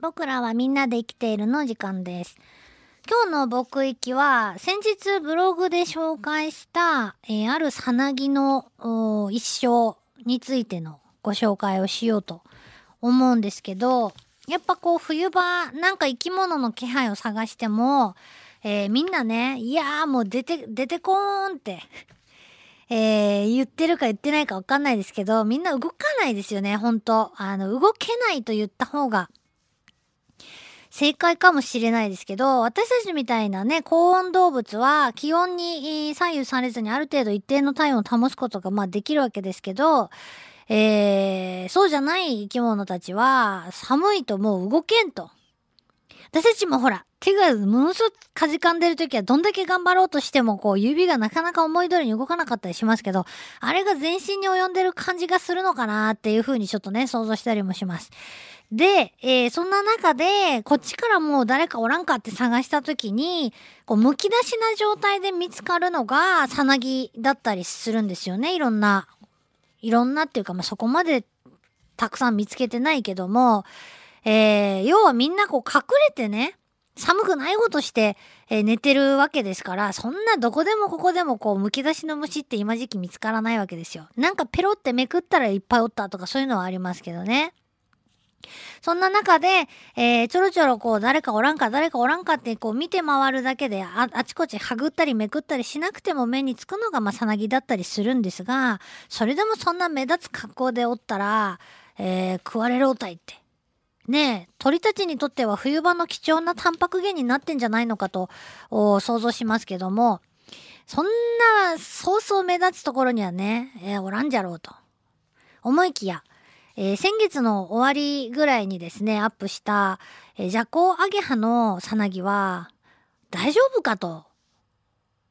僕らはみんなで生きているの時間です。今日の僕行きは、先日ブログで紹介した、えーあるさなぎの一生についてのご紹介をしようと思うんですけど、やっぱこう冬場、なんか生き物の気配を探しても、えーみんなね、いやーもう出て、出てこーんって、えー言ってるか言ってないかわかんないですけど、みんな動かないですよね、本当あの、動けないと言った方が正解かもしれないですけど、私たちみたいなね、高温動物は気温に左右されずにある程度一定の体温を保つことがまあできるわけですけど、えーそうじゃない生き物たちは寒いともう動けんと。私たちもほら、手がものすごくかじかんでる時はどんだけ頑張ろうとしてもこう指がなかなか思い通りに動かなかったりしますけど、あれが全身に及んでる感じがするのかなっていう風にちょっとね、想像したりもします。で、えーそんな中で、こっちからもう誰かおらんかって探した時に、こう、むき出しな状態で見つかるのが、さなぎだったりするんですよね。いろんな、いろんなっていうか、まあ、そこまでたくさん見つけてないけども、えー要はみんなこう隠れてね、寒くないことして、えー寝てるわけですから、そんなどこでもここでもこう、むき出しの虫って今時期見つからないわけですよ。なんかペロってめくったらいっぱいおったとかそういうのはありますけどね。そんな中で、えーちょろちょろこう誰かおらんか誰かおらんかってこう見て回るだけでああちこちはぐったりめくったりしなくても目につくのがまあさなぎだったりするんですが、それでもそんな目立つ格好でおったら、えー食われるおたいって。ねえ、鳥たちにとっては冬場の貴重なタンパク源になってんじゃないのかとお想像しますけども、そんな、そうそう目立つところにはね、えーおらんじゃろうと。思いきや、えー先月の終わりぐらいにですね、アップした、えー、ジャコウアゲハのさなぎは、大丈夫かと。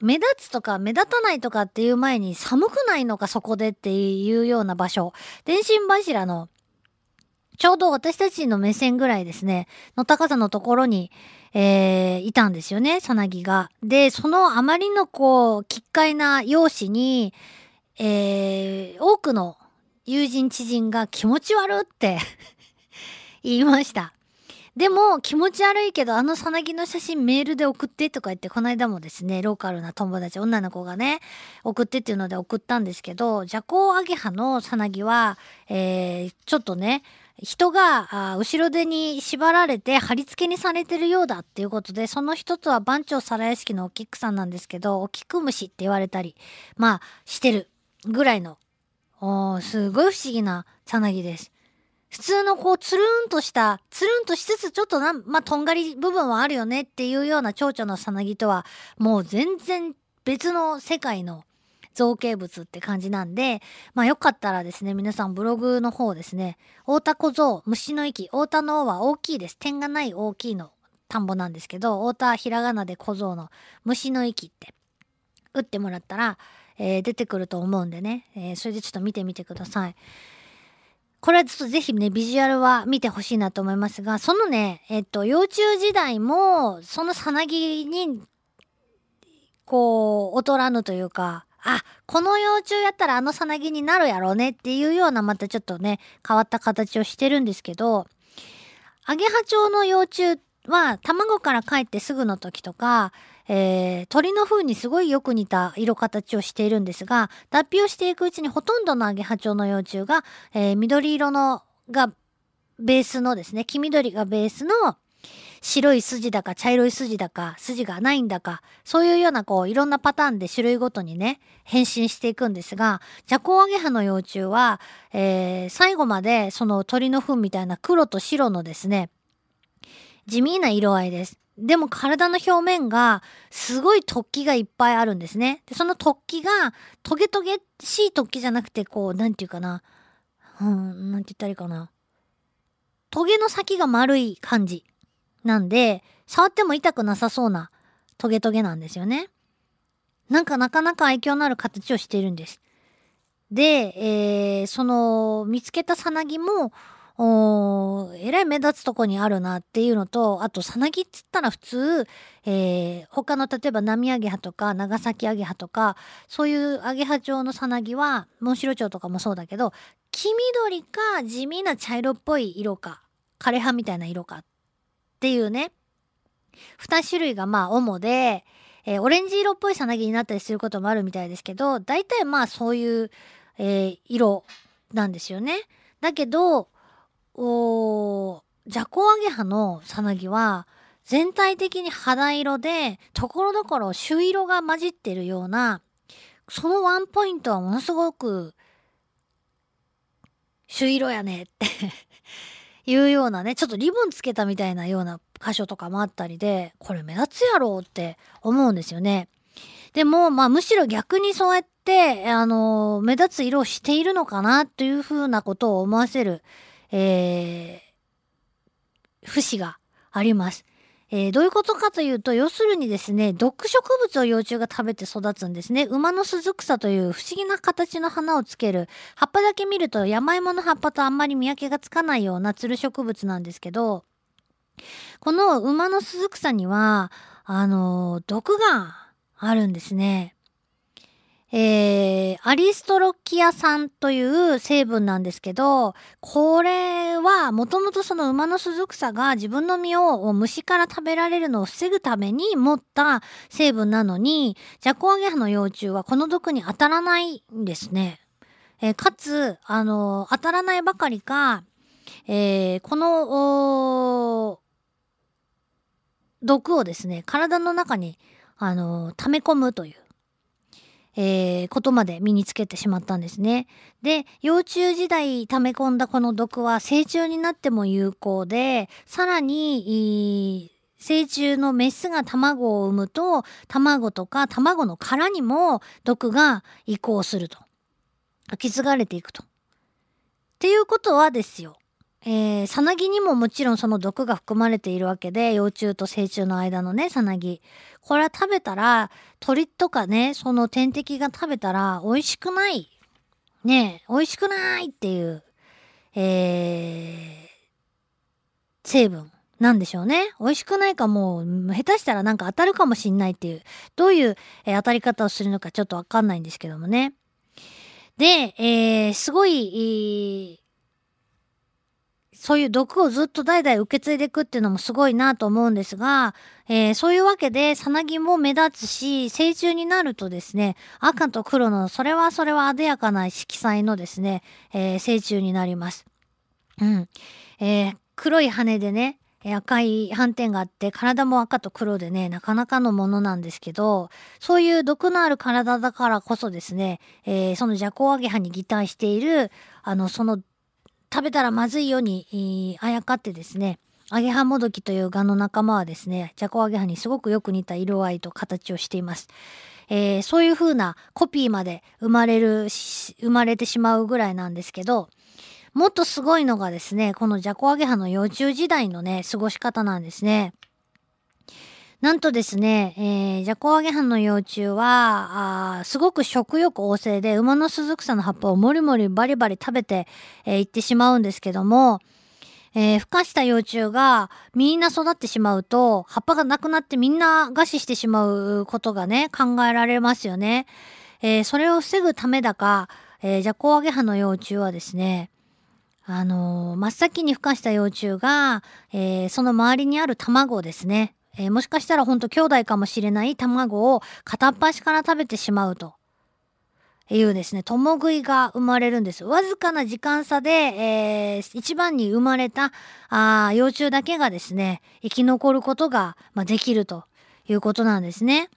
目立つとか目立たないとかっていう前に寒くないのかそこでっていうような場所。電信柱のちょうど私たちの目線ぐらいですね、の高さのところに、えーいたんですよね、さなぎが。で、そのあまりのこう、奇怪な容姿に、えー多くの友人知人が気持ち悪って 言いました。でも気持ち悪いけどあのさなぎの写真メールで送ってとか言ってこの間もですねローカルな友達女の子がね送ってっていうので送ったんですけどジャコウアゲハのさなぎは、えーちょっとね人があ後ろ手に縛られて貼り付けにされてるようだっていうことでその一つは番長皿屋敷のお菊さんなんですけどお菊虫って言われたりまあしてるぐらいのおーすごい不思議なさなぎです。普通のこう、つるんとした、つるんとしつつ、ちょっとな、まあ、とんがり部分はあるよねっていうような蝶々のさなぎとは、もう全然別の世界の造形物って感じなんで、まあ、よかったらですね、皆さんブログの方ですね、大田小僧、虫の息、大田の王は大きいです。点がない大きいの田んぼなんですけど、大田ひらがなで小僧の虫の息って、打ってもらったら、えー出てくると思うんでね、えーそれでちょっと見てみてください。これはちょっとぜひね、ビジュアルは見てほしいなと思いますが、そのね、えっと、幼虫時代も、そのさなぎに、こう、劣らぬというか、あ、この幼虫やったらあのさなぎになるやろうねっていうような、またちょっとね、変わった形をしてるんですけど、アゲハチョウの幼虫は、卵から帰ってすぐの時とか、えー鳥の風にすごいよく似た色形をしているんですが、脱皮をしていくうちにほとんどのアゲハチョウの幼虫が、えー緑色のがベースのですね、黄緑がベースの白い筋だか茶色い筋だか筋がないんだか、そういうようなこういろんなパターンで種類ごとにね、変身していくんですが、ジャコウアゲハの幼虫は、えー最後までその鳥の糞みたいな黒と白のですね、地味な色合いです。でも体の表面がすごい突起がいっぱいあるんですね。で、その突起がトゲトゲしい突起じゃなくてこう、なんていうかな。うん、なんて言ったらいいかな。トゲの先が丸い感じ。なんで、触っても痛くなさそうなトゲトゲなんですよね。なんかなかなか愛嬌のある形をしているんです。で、えーその、見つけたさなぎも、おえらい目立つとこにあるなっていうのと、あと、さなぎっつったら普通、えー他の例えば波アゲハとか長崎アゲハとか、そういうアゲハ町のさなぎは、モンシロチョウとかもそうだけど、黄緑か地味な茶色っぽい色か、枯葉みたいな色かっていうね、二種類がまあ主で、えー、オレンジ色っぽいさなぎになったりすることもあるみたいですけど、大体まあそういう、えー、色なんですよね。だけど、おジャコアゲハのさなぎは全体的に肌色で、ところどころ朱色が混じってるような、そのワンポイントはものすごく、朱色やねって いうようなね、ちょっとリボンつけたみたいなような箇所とかもあったりで、これ目立つやろうって思うんですよね。でも、まあむしろ逆にそうやって、あの、目立つ色をしているのかなというふうなことを思わせる、えー、節があります。えー、どういうことかというと、要するにですね、毒植物を幼虫が食べて育つんですね。馬の鈴草という不思議な形の花をつける。葉っぱだけ見ると山芋の葉っぱとあんまり見分けがつかないようなつる植物なんですけど、この馬の鈴草には、あのー、毒があるんですね。えー、アリストロキア酸という成分なんですけど、これはもともとその馬の鈴草が自分の実を虫から食べられるのを防ぐために持った成分なのに、ジャコアゲハの幼虫はこの毒に当たらないんですね。えー、かつ、あのー、当たらないばかりか、えー、この、毒をですね、体の中に、あの溜め込むという。えー、ことまで身につけてしまったんですね。で、幼虫時代溜め込んだこの毒は成虫になっても有効で、さらに、成虫のメスが卵を産むと、卵とか卵の殻にも毒が移行すると。受け継がれていくと。っていうことはですよ。えー、さなぎにももちろんその毒が含まれているわけで、幼虫と成虫の間のね、さなぎ。これは食べたら、鳥とかね、その天敵が食べたら美味しくない。ね美味しくないっていう、えー、成分なんでしょうね。美味しくないかもう、下手したらなんか当たるかもしんないっていう、どういう、えー、当たり方をするのかちょっとわかんないんですけどもね。で、えー、すごい、そういう毒をずっと代々受け継いでいくっていうのもすごいなと思うんですが、えー、そういうわけで、さなぎも目立つし、成虫になるとですね、赤と黒の、それはそれは艶やかな色彩のですね、えー、成虫になります。うん。えー、黒い羽でね、赤い斑点があって、体も赤と黒でね、なかなかのものなんですけど、そういう毒のある体だからこそですね、えー、そのジャコウアゲハに擬態している、あの、その食べたらまずいように、あやかってですね、アゲハモドキというガの仲間はですね、ジャコアゲハにすごくよく似た色合いと形をしています。えー、そういう風なコピーまで生まれる、生まれてしまうぐらいなんですけど、もっとすごいのがですね、このジャコアゲハの幼虫時代のね、過ごし方なんですね。なんとですね、えー、ジャコアゲハの幼虫は、あすごく食欲旺盛で、馬の鈴草の葉っぱをもりもりバリバリ食べて、えー、ってしまうんですけども、えー、孵化した幼虫がみんな育ってしまうと、葉っぱがなくなってみんな餓死してしまうことがね、考えられますよね。えー、それを防ぐためだか、えー、ジャコアゲハの幼虫はですね、あのー、真っ先に孵化した幼虫が、えー、その周りにある卵をですね、えー、もしかしたらほんと兄弟かもしれない卵を片っ端から食べてしまうと。いうですね、共食いが生まれるんです。わずかな時間差で、えー、一番に生まれたあ幼虫だけがですね、生き残ることが、まあ、できるということなんですね。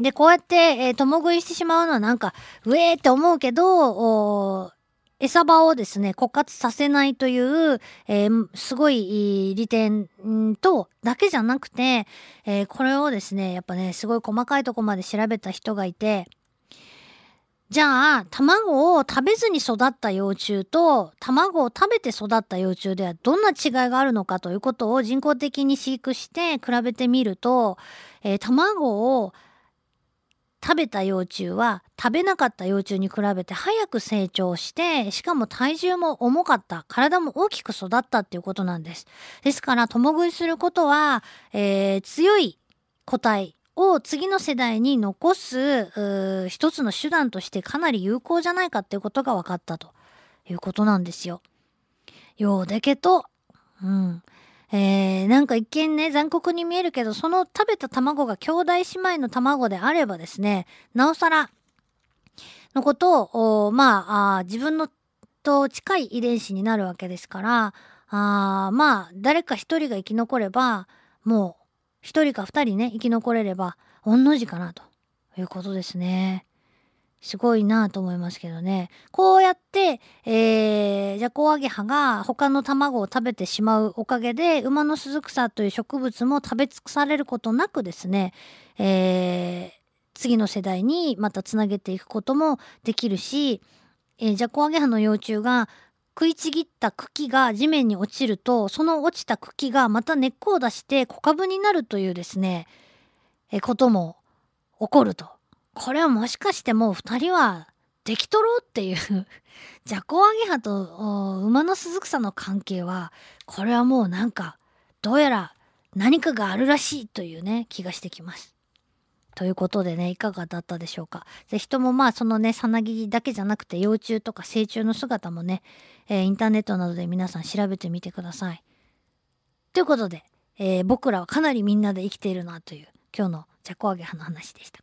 で、こうやって、えー、共食いしてしまうのはなんか、うえーって思うけど、餌場をですね、枯渇させないという、えー、すごい利点と、だけじゃなくて、えー、これをですね、やっぱね、すごい細かいとこまで調べた人がいて、じゃあ、卵を食べずに育った幼虫と、卵を食べて育った幼虫ではどんな違いがあるのかということを人工的に飼育して比べてみると、えー、卵を食べた幼虫は食べなかった幼虫に比べて早く成長してしかも体重も重かった体も大きく育ったっていうことなんですですから共食いすることは、えー、強い個体を次の世代に残す一つの手段としてかなり有効じゃないかっていうことが分かったということなんですよ。ようでけと、うん。えー、なんか一見ね、残酷に見えるけど、その食べた卵が兄弟姉妹の卵であればですね、なおさら、のことを、まあ、自分のと近い遺伝子になるわけですから、あまあ、誰か一人が生き残れば、もう、一人か二人ね、生き残れれば、御の字かな、ということですね。すごいなと思いますけどね。こうやって、えー、ジャコウアゲハが他の卵を食べてしまうおかげで、馬の鈴草という植物も食べ尽くされることなくですね、えー、次の世代にまたつなげていくこともできるし、えー、ジャコウアゲハの幼虫が食いちぎった茎が地面に落ちると、その落ちた茎がまた根っこを出して小株になるというですね、えー、ことも起こると。これはもしかしてもう二人はできとろうっていうジャコウアゲハと馬の鈴草の関係は、これはもうなんか、どうやら何かがあるらしいというね、気がしてきます。ということでね、いかがだったでしょうか。ぜひともまあそのね、さなぎだけじゃなくて幼虫とか成虫の姿もね、えー、インターネットなどで皆さん調べてみてください。ということで、えー、僕らはかなりみんなで生きているなという今日のジャコアゲハの話でした。